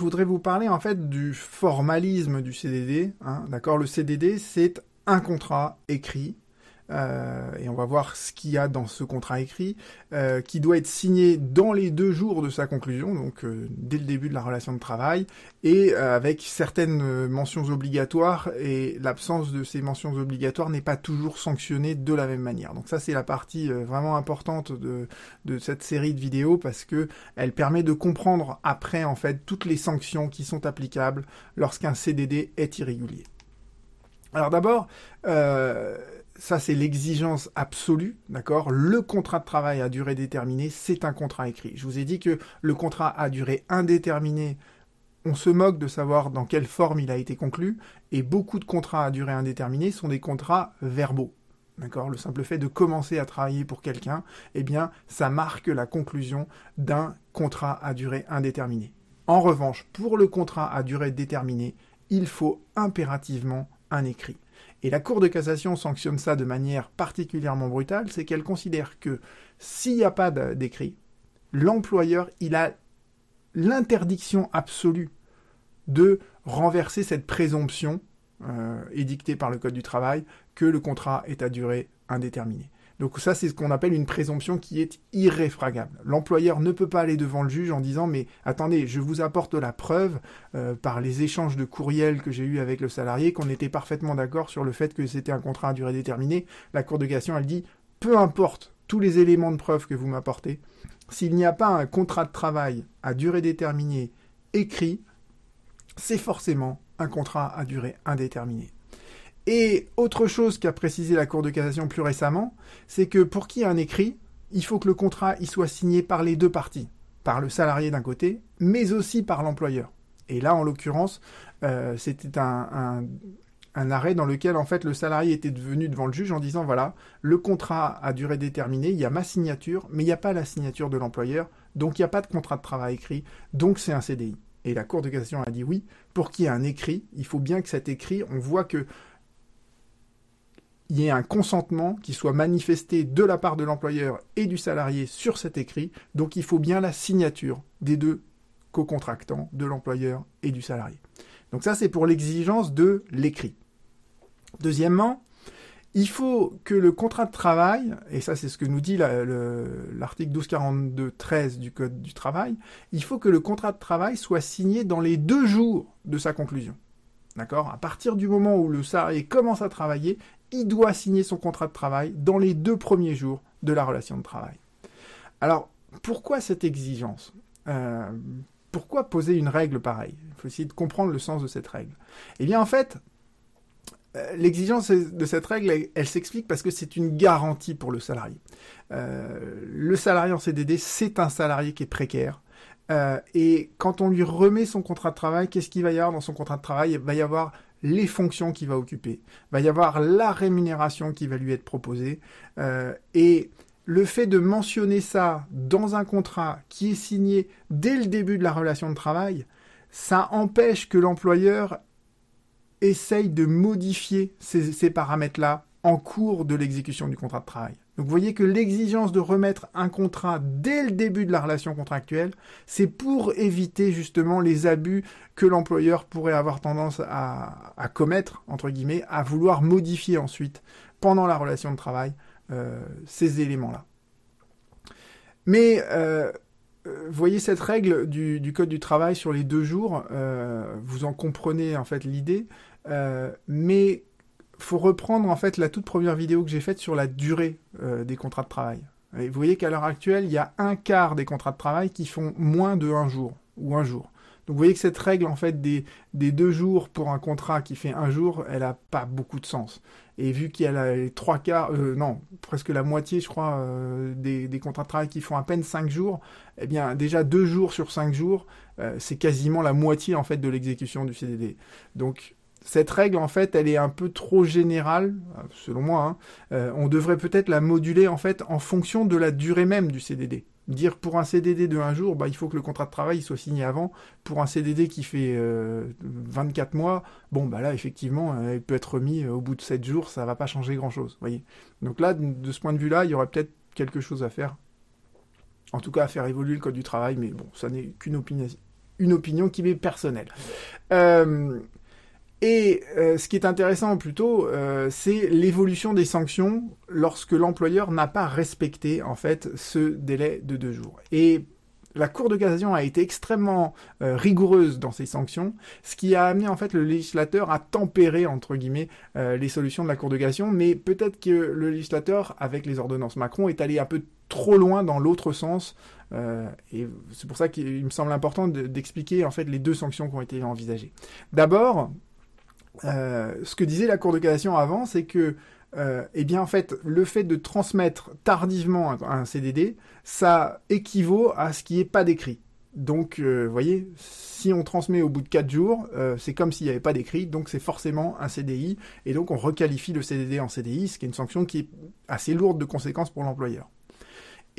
je voudrais vous parler en fait du formalisme du CDD. Hein, D'accord, le CDD c'est un contrat écrit euh, et on va voir ce qu'il y a dans ce contrat écrit, euh, qui doit être signé dans les deux jours de sa conclusion, donc euh, dès le début de la relation de travail, et avec certaines mentions obligatoires, et l'absence de ces mentions obligatoires n'est pas toujours sanctionnée de la même manière. Donc ça c'est la partie vraiment importante de, de cette série de vidéos, parce que elle permet de comprendre après en fait toutes les sanctions qui sont applicables lorsqu'un CDD est irrégulier. Alors d'abord, euh, ça c'est l'exigence absolue, d'accord? Le contrat de travail à durée déterminée, c'est un contrat écrit. Je vous ai dit que le contrat à durée indéterminée, on se moque de savoir dans quelle forme il a été conclu, et beaucoup de contrats à durée indéterminée sont des contrats verbaux. D'accord? Le simple fait de commencer à travailler pour quelqu'un, eh bien, ça marque la conclusion d'un contrat à durée indéterminée. En revanche, pour le contrat à durée déterminée, il faut impérativement un écrit. Et la Cour de cassation sanctionne ça de manière particulièrement brutale, c'est qu'elle considère que s'il n'y a pas d'écrit, l'employeur, il a l'interdiction absolue de renverser cette présomption euh, édictée par le Code du travail que le contrat est à durée indéterminée. Donc ça, c'est ce qu'on appelle une présomption qui est irréfragable. L'employeur ne peut pas aller devant le juge en disant mais attendez, je vous apporte la preuve euh, par les échanges de courriels que j'ai eus avec le salarié qu'on était parfaitement d'accord sur le fait que c'était un contrat à durée déterminée. La Cour de cassation, elle dit peu importe tous les éléments de preuve que vous m'apportez, s'il n'y a pas un contrat de travail à durée déterminée écrit, c'est forcément un contrat à durée indéterminée. Et autre chose qu'a précisé la Cour de cassation plus récemment, c'est que pour qu'il y ait un écrit, il faut que le contrat y soit signé par les deux parties, par le salarié d'un côté, mais aussi par l'employeur. Et là, en l'occurrence, euh, c'était un, arrêt dans lequel en fait le salarié était venu devant le juge en disant voilà, le contrat a durée déterminée, il y a ma signature, mais il n'y a pas la signature de l'employeur, donc il n'y a pas de contrat de travail écrit, donc c'est un CDI. Et la Cour de cassation a dit oui, pour qu'il y ait un écrit, il faut bien que cet écrit, on voit que il y ait un consentement qui soit manifesté de la part de l'employeur et du salarié sur cet écrit. Donc il faut bien la signature des deux co-contractants, de l'employeur et du salarié. Donc ça c'est pour l'exigence de l'écrit. Deuxièmement, il faut que le contrat de travail, et ça c'est ce que nous dit l'article 1242-13 du Code du travail, il faut que le contrat de travail soit signé dans les deux jours de sa conclusion. D'accord? À partir du moment où le salarié commence à travailler, il doit signer son contrat de travail dans les deux premiers jours de la relation de travail. Alors, pourquoi cette exigence? Euh, Pourquoi poser une règle pareille? Il faut essayer de comprendre le sens de cette règle. Eh bien, en fait, euh, l'exigence de cette règle, elle, s'explique parce que c'est une garantie pour le salarié. Euh, le salarié en CDD, c'est un salarié qui est précaire. et quand on lui remet son contrat de travail, qu'est-ce qu'il va y avoir dans son contrat de travail? Il va y avoir les fonctions qu'il va occuper, va y avoir la rémunération qui va lui être proposée, euh, et le fait de mentionner ça dans un contrat qui est signé dès le début de la relation de travail, ça empêche que l'employeur essaye de modifier ces paramètres-là en cours de l'exécution du contrat de travail. Donc vous voyez que l'exigence de remettre un contrat dès le début de la relation contractuelle, c'est pour éviter justement les abus que l'employeur pourrait avoir tendance à, commettre, entre guillemets, à vouloir modifier ensuite, pendant la relation de travail, euh, ces éléments-là. Mais euh, euh, vous voyez cette règle du, Code du travail sur les deux jours, vous en comprenez en fait l'idée, mais faut reprendre en fait la toute première vidéo que j'ai faite sur la durée euh, des contrats de travail. Vous voyez qu'à l'heure actuelle, il y a un quart des contrats de travail qui font moins de un jour ou un jour. Donc vous voyez que cette règle en fait des, deux jours pour un contrat qui fait un jour, elle n'a pas beaucoup de sens. Et vu qu'il y a les trois quarts, euh, non, presque la moitié, je crois, euh, des, des, contrats de travail qui font à peine cinq jours, eh bien déjà deux jours sur cinq jours, c'est quasiment la moitié en fait de l'exécution du CDD. Donc cette règle, en fait, elle est un peu trop générale, selon moi. Hein. Euh, on devrait peut-être la moduler, en fait, en fonction de la durée même du CDD. Dire pour un CDD de un jour, bah, il faut que le contrat de travail soit signé avant. Pour un CDD qui fait 24 euh, mois, bon, bah là, effectivement, euh, il peut être remis au bout de 7 jours, ça va pas changer grand-chose. voyez Donc là, de ce point de vue-là, il y aurait peut-être quelque chose à faire. En tout cas, à faire évoluer le code du travail, mais bon, ça n'est qu'une opinion, opinion qui m'est personnelle. Euh, et euh, ce qui est intéressant plutôt, euh, c'est l'évolution des sanctions lorsque l'employeur n'a pas respecté en fait ce délai de deux jours. Et la Cour de cassation a été extrêmement euh, rigoureuse dans ses sanctions, ce qui a amené en fait le législateur à tempérer entre guillemets les solutions de la Cour de cassation, mais peut-être que le législateur, avec les ordonnances Macron, est allé un peu trop loin dans l'autre sens. et c'est pour ça qu'il me semble important d'expliquer en fait les deux sanctions qui ont été envisagées. D'abord, euh, ce que disait la Cour de cassation avant, c'est que, euh, eh bien, en fait, le fait de transmettre tardivement un, CDD, ça équivaut à ce qui n'est pas décrit. Donc, euh, vous voyez, si on transmet au bout de 4 jours, c'est comme s'il n'y avait pas d'écrit, donc c'est forcément un CDI, et donc on requalifie le CDD en CDI, ce qui est une sanction qui est assez lourde de conséquences pour l'employeur.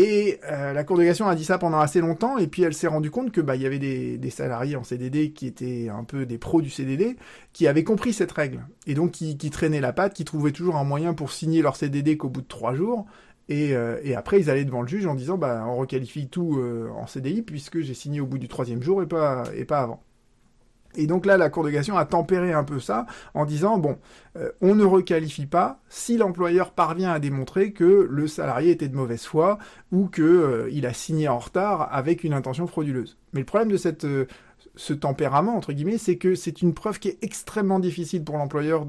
Et euh, la Cour a dit ça pendant assez longtemps, et puis elle s'est rendue compte que bah il y avait des, salariés en CDD qui étaient un peu des pros du CDD, qui avaient compris cette règle, et donc qui, traînaient la patte, qui trouvaient toujours un moyen pour signer leur CDD qu'au bout de trois jours, et, euh, et, après ils allaient devant le juge en disant bah on requalifie tout euh, en CDI puisque j'ai signé au bout du troisième jour et pas et pas avant. Et donc là, la Cour de cassation a tempéré un peu ça en disant, bon, euh, on ne requalifie pas si l'employeur parvient à démontrer que le salarié était de mauvaise foi ou qu'il euh, a signé en retard avec une intention frauduleuse. Mais le problème de cette, euh, ce tempérament, entre guillemets, c'est que c'est une preuve qui est extrêmement difficile pour l'employeur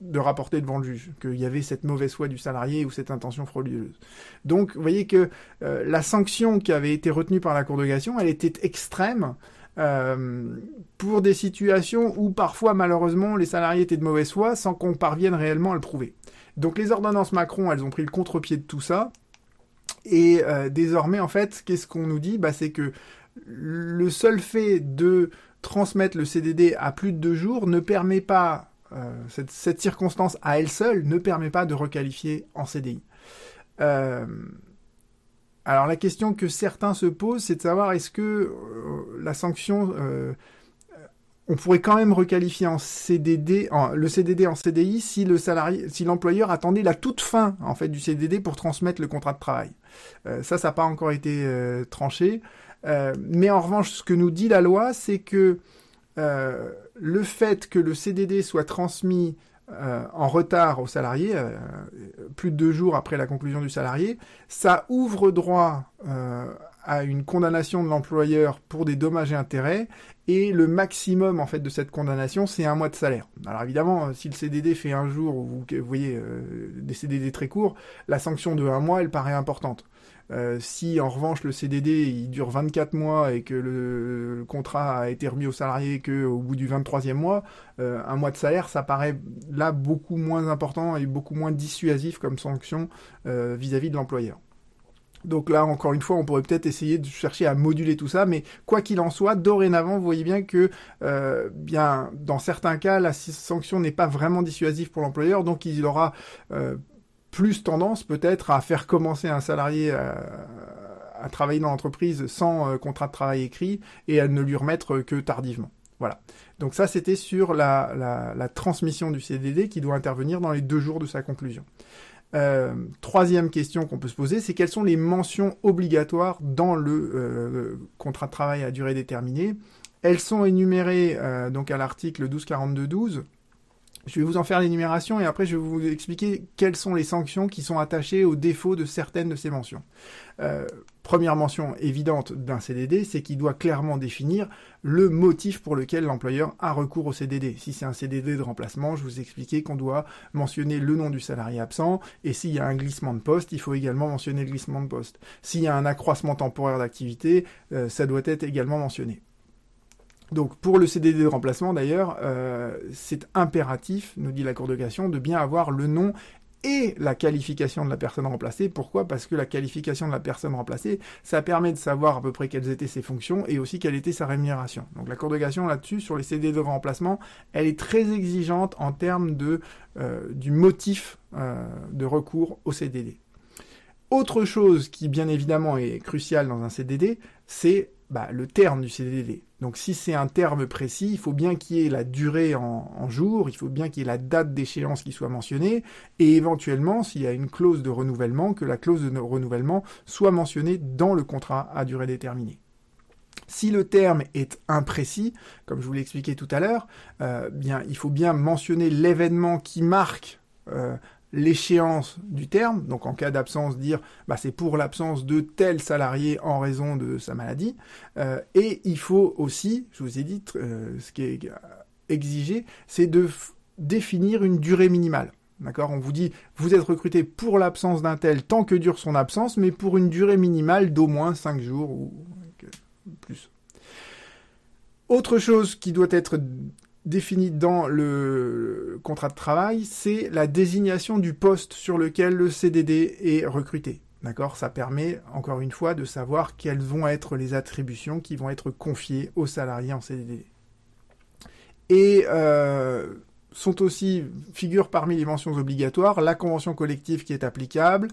de rapporter devant le juge qu'il y avait cette mauvaise foi du salarié ou cette intention frauduleuse. Donc, vous voyez que la sanction qui avait été retenue par la Cour de cassation, elle était extrême euh, pour des situations où parfois malheureusement les salariés étaient de mauvaise foi sans qu'on parvienne réellement à le prouver. Donc les ordonnances Macron, elles ont pris le contre-pied de tout ça. Et euh, désormais, en fait, qu'est-ce qu'on nous dit? Bah, C'est que le seul fait de transmettre le CDD à plus de deux jours ne permet pas, euh, cette, cette, circonstance à elle seule ne permet pas de requalifier en CDI. Euh, alors la question que certains se posent, c'est de savoir est-ce que euh, la sanction, euh, on pourrait quand même requalifier en CDD, le CDD en CDI si l'employeur attendait la toute fin en fait du CDD pour transmettre le contrat de travail. Euh, ça, ça n'a pas encore été tranché. mais en revanche, ce que nous dit la loi, c'est que le fait que le CDD soit transmis euh, en retard au salarié, euh, plus de deux jours après la conclusion du salarié, ça ouvre droit euh, à une condamnation de l'employeur pour des dommages et intérêts, et le maximum en fait de cette condamnation, c'est un mois de salaire. Alors évidemment, si le CDD fait un jour, vous, vous voyez des CDD très courts, la sanction de un mois, elle paraît importante. Euh, si en revanche le CDD il dure 24 mois et que le, contrat a été remis au salarié qu'au bout du 23e mois, euh, un mois de salaire, ça paraît là beaucoup moins important et beaucoup moins dissuasif comme sanction euh, vis-à-vis de l'employeur. Donc là, encore une fois, on pourrait peut-être essayer de chercher à moduler tout ça, mais quoi qu'il en soit, dorénavant, vous voyez bien que, bien, dans certains cas, la sanction n'est pas vraiment dissuasive pour l'employeur, donc il aura plus tendance peut-être à faire commencer un salarié à, travailler dans l'entreprise sans euh, contrat de travail écrit et à ne lui remettre que tardivement. Voilà. Donc ça, c'était sur la, transmission du CDD qui doit intervenir dans les deux jours de sa conclusion. Euh, troisième question qu'on peut se poser, c'est quelles sont les mentions obligatoires dans le euh, contrat de travail à durée déterminée? Elles sont énumérées donc à l'article 1242.12 je vais vous en faire l'énumération et après je vais vous expliquer quelles sont les sanctions qui sont attachées au défaut de certaines de ces mentions. Euh, première mention évidente d'un CDD, c'est qu'il doit clairement définir le motif pour lequel l'employeur a recours au CDD. Si c'est un CDD de remplacement, je vous expliquais qu'on doit mentionner le nom du salarié absent, et s'il y a un glissement de poste, il faut également mentionner le glissement de poste. S'il y a un accroissement temporaire d'activité, euh, ça doit être également mentionné. Donc pour le CDD de remplacement d'ailleurs, euh, c'est impératif, nous dit la Cour de cassation, de bien avoir le nom et la qualification de la personne remplacée. Pourquoi? Parce que la qualification de la personne remplacée, ça permet de savoir à peu près quelles étaient ses fonctions et aussi quelle était sa rémunération. Donc la Cour de cassation là-dessus, sur les CDD de remplacement, elle est très exigeante en termes de, euh, du motif euh, de recours au CDD. Autre chose qui bien évidemment est cruciale dans un CDD, c'est bah, le terme du CDD. Donc si c'est un terme précis, il faut bien qu'il y ait la durée en, jours, il faut bien qu'il y ait la date d'échéance qui soit mentionnée, et éventuellement, s'il y a une clause de renouvellement, que la clause de renouvellement soit mentionnée dans le contrat à durée déterminée. Si le terme est imprécis, comme je vous l'ai expliqué tout à l'heure, euh, bien, il faut bien mentionner l'événement qui marque euh, l'échéance du terme. Donc en cas d'absence, dire bah, c'est pour l'absence de tel salarié en raison de sa maladie. Euh, et il faut aussi, je vous ai dit, ce qui est exigé, c'est de définir une durée minimale. On vous dit, vous êtes recruté pour l'absence d'un tel tant que dure son absence, mais pour une durée minimale d'au moins 5 jours ou plus. Autre chose qui doit être définie dans le contrat de travail, c'est la désignation du poste sur lequel le CDD est recruté. D'accord? Ça permet, encore une fois, de savoir quelles vont être les attributions qui vont être confiées aux salariés en CDD. Et euh, sont aussi, figurent parmi les mentions obligatoires, la convention collective qui est applicable,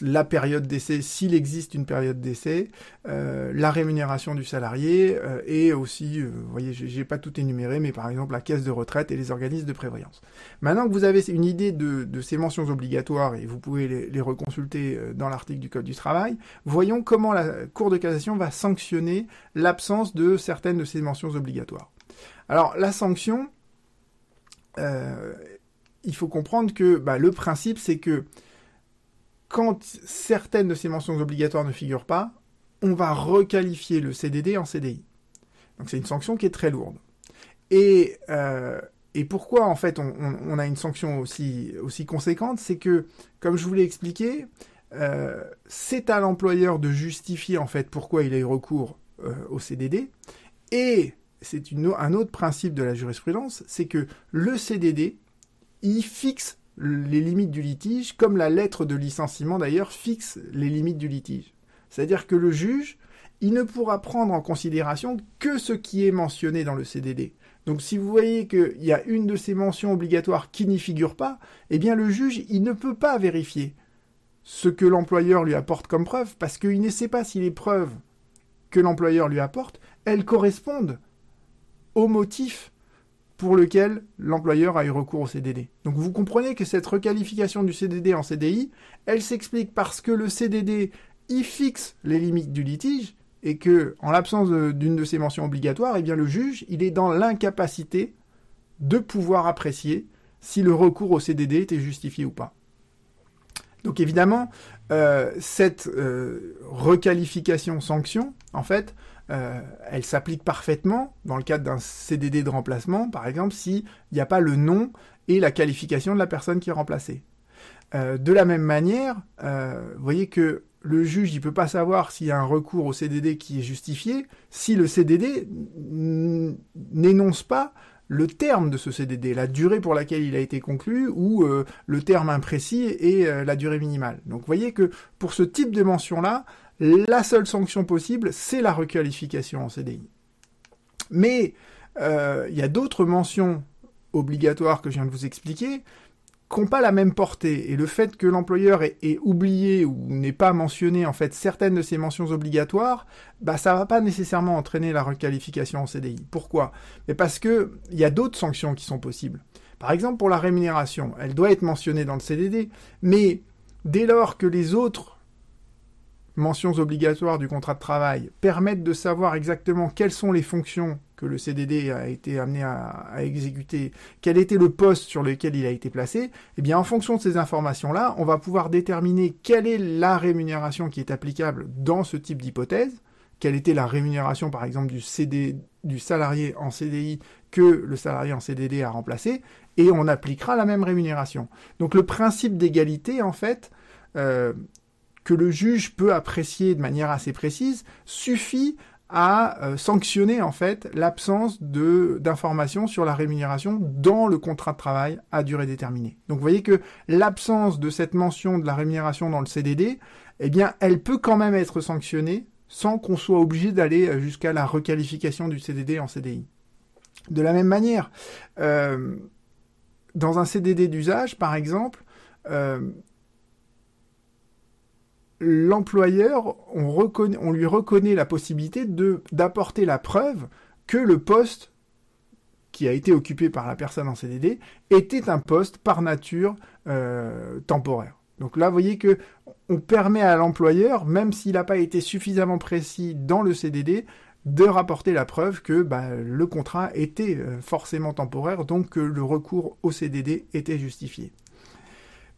la période d'essai s'il existe une période d'essai, euh, la rémunération du salarié euh, et aussi, euh, vous voyez, j'ai pas tout énuméré, mais par exemple la caisse de retraite et les organismes de prévoyance. Maintenant que vous avez une idée de, ces mentions obligatoires et vous pouvez les, reconsulter dans l'article du Code du travail, voyons comment la Cour de cassation va sanctionner l'absence de certaines de ces mentions obligatoires. Alors la sanction, il faut comprendre que bah, le principe c'est que quand certaines de ces mentions obligatoires ne figurent pas, on va requalifier le CDD en CDI. Donc c'est une sanction qui est très lourde. Et, euh, pourquoi en fait on, a une sanction aussi, aussi conséquente? C'est que, comme je vous l'ai expliqué, euh, c'est à l'employeur de justifier en fait pourquoi il a eu recours euh, au CDD. Et c'est un autre principe de la jurisprudence, c'est que le CDD, il fixe les limites du litige, comme la lettre de licenciement d'ailleurs fixe les limites du litige. C'est-à-dire que le juge, il ne pourra prendre en considération que ce qui est mentionné dans le CDD. Donc si vous voyez qu'il y a une de ces mentions obligatoires qui n'y figure pas, eh bien le juge, il ne peut pas vérifier ce que l'employeur lui apporte comme preuve, parce qu'il ne sait pas si les preuves que l'employeur lui apporte, elles correspondent au motif pour lequel l'employeur a eu recours au CDD. Donc vous comprenez que cette requalification du CDD en CDI, elle s'explique parce que le CDD y fixe les limites du litige et que, en l'absence d'une de, ces mentions obligatoires, eh bien le juge, il est dans l'incapacité de pouvoir apprécier si le recours au CDD était justifié ou pas. Donc évidemment, euh, cette euh, requalification sanction, en fait, euh, elle s'applique parfaitement dans le cadre d'un CDD de remplacement, par exemple, s'il n'y a pas le nom et la qualification de la personne qui est remplacée. Euh, de la même manière, euh, vous voyez que le juge ne peut pas savoir s'il y a un recours au CDD qui est justifié si le CDD n'énonce pas le terme de ce CDD, la durée pour laquelle il a été conclu, ou le terme imprécis et la durée minimale. Donc vous voyez que pour ce type de mention-là, la seule sanction possible, c'est la requalification en CDI. Mais euh, il y a d'autres mentions obligatoires que je viens de vous expliquer qui n'ont pas la même portée. Et le fait que l'employeur ait, oublié ou n'ait pas mentionné en fait certaines de ces mentions obligatoires, bah ça va pas nécessairement entraîner la requalification en CDI. Pourquoi? Mais parce que il y a d'autres sanctions qui sont possibles. Par exemple pour la rémunération, elle doit être mentionnée dans le CDD, mais dès lors que les autres mentions obligatoires du contrat de travail permettent de savoir exactement quelles sont les fonctions que le CDD a été amené à, exécuter, quel était le poste sur lequel il a été placé, eh bien en fonction de ces informations-là, on va pouvoir déterminer quelle est la rémunération qui est applicable dans ce type d'hypothèse, quelle était la rémunération par exemple du, salarié en CDI que le salarié en CDD a remplacé, et on appliquera la même rémunération. Donc le principe d'égalité, en fait, euh, que le juge peut apprécier de manière assez précise suffit à euh, sanctionner en fait l'absence de d'informations sur la rémunération dans le contrat de travail à durée déterminée. Donc vous voyez que l'absence de cette mention de la rémunération dans le CDD, eh bien, elle peut quand même être sanctionnée sans qu'on soit obligé d'aller euh, jusqu'à la requalification du CDD en CDI. De la même manière, euh, dans un CDD d'usage, par exemple, l'employeur, on, lui reconnaît la possibilité d'apporter la preuve que le poste qui a été occupé par la personne en CDD était un poste par nature euh, temporaire. Donc là, vous voyez que on permet à l'employeur, même s'il n'a pas été suffisamment précis dans le CDD, de rapporter la preuve que bah, le contrat était euh, forcément temporaire, donc que le recours au CDD était justifié.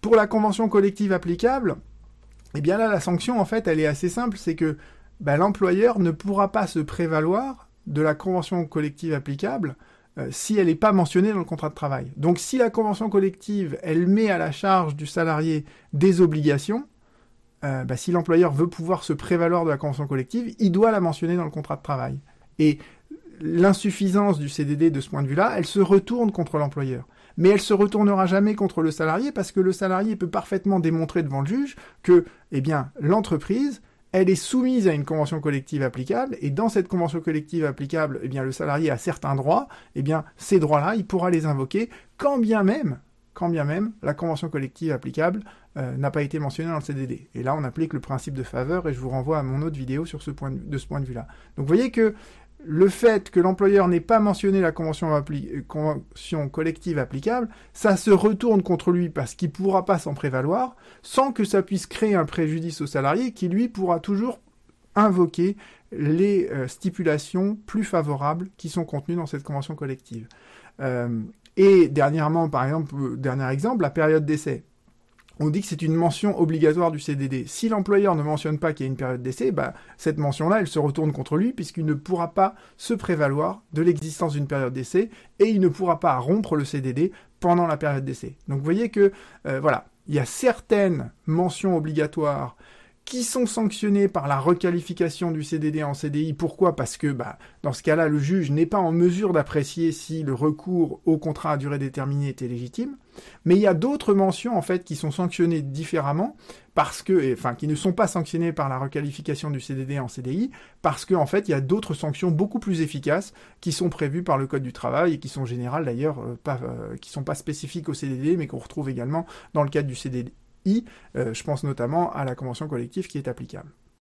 Pour la convention collective applicable, eh bien là, la sanction, en fait, elle est assez simple, c'est que bah, l'employeur ne pourra pas se prévaloir de la convention collective applicable euh, si elle n'est pas mentionnée dans le contrat de travail. Donc si la convention collective, elle met à la charge du salarié des obligations, euh, bah, si l'employeur veut pouvoir se prévaloir de la convention collective, il doit la mentionner dans le contrat de travail. Et l'insuffisance du CDD de ce point de vue-là, elle se retourne contre l'employeur. Mais elle se retournera jamais contre le salarié parce que le salarié peut parfaitement démontrer devant le juge que, eh bien, l'entreprise, elle est soumise à une convention collective applicable et dans cette convention collective applicable, eh bien, le salarié a certains droits, eh bien, ces droits-là, il pourra les invoquer quand bien même, quand bien même la convention collective applicable euh, n'a pas été mentionnée dans le CDD. Et là, on applique le principe de faveur et je vous renvoie à mon autre vidéo sur ce point de, ce point de vue-là. Donc, vous voyez que le fait que l'employeur n'ait pas mentionné la convention, euh, convention, collective applicable, ça se retourne contre lui parce qu'il ne pourra pas s'en prévaloir, sans que ça puisse créer un préjudice au salarié qui, lui, pourra toujours invoquer les euh, stipulations plus favorables qui sont contenues dans cette convention collective. et dernièrement, par exemple, dernier exemple, la période d'essai on dit que c'est une mention obligatoire du CDD. Si l'employeur ne mentionne pas qu'il y a une période d'essai, bah, cette mention-là, elle se retourne contre lui puisqu'il ne pourra pas se prévaloir de l'existence d'une période d'essai et il ne pourra pas rompre le CDD pendant la période d'essai. Donc vous voyez que, euh, voilà, il y a certaines mentions obligatoires qui sont sanctionnés par la requalification du CDD en CDI. Pourquoi? Parce que bah, dans ce cas-là, le juge n'est pas en mesure d'apprécier si le recours au contrat à durée déterminée était légitime. Mais il y a d'autres mentions en fait qui sont sanctionnées différemment parce que, enfin, qui ne sont pas sanctionnées par la requalification du CDD en CDI, parce qu'en en fait, il y a d'autres sanctions beaucoup plus efficaces qui sont prévues par le Code du travail et qui sont générales d'ailleurs, euh, pas, euh, sont pas spécifiques au CDD, mais qu'on retrouve également dans le cadre du CDD euh, je pense notamment à la convention collective qui est applicable.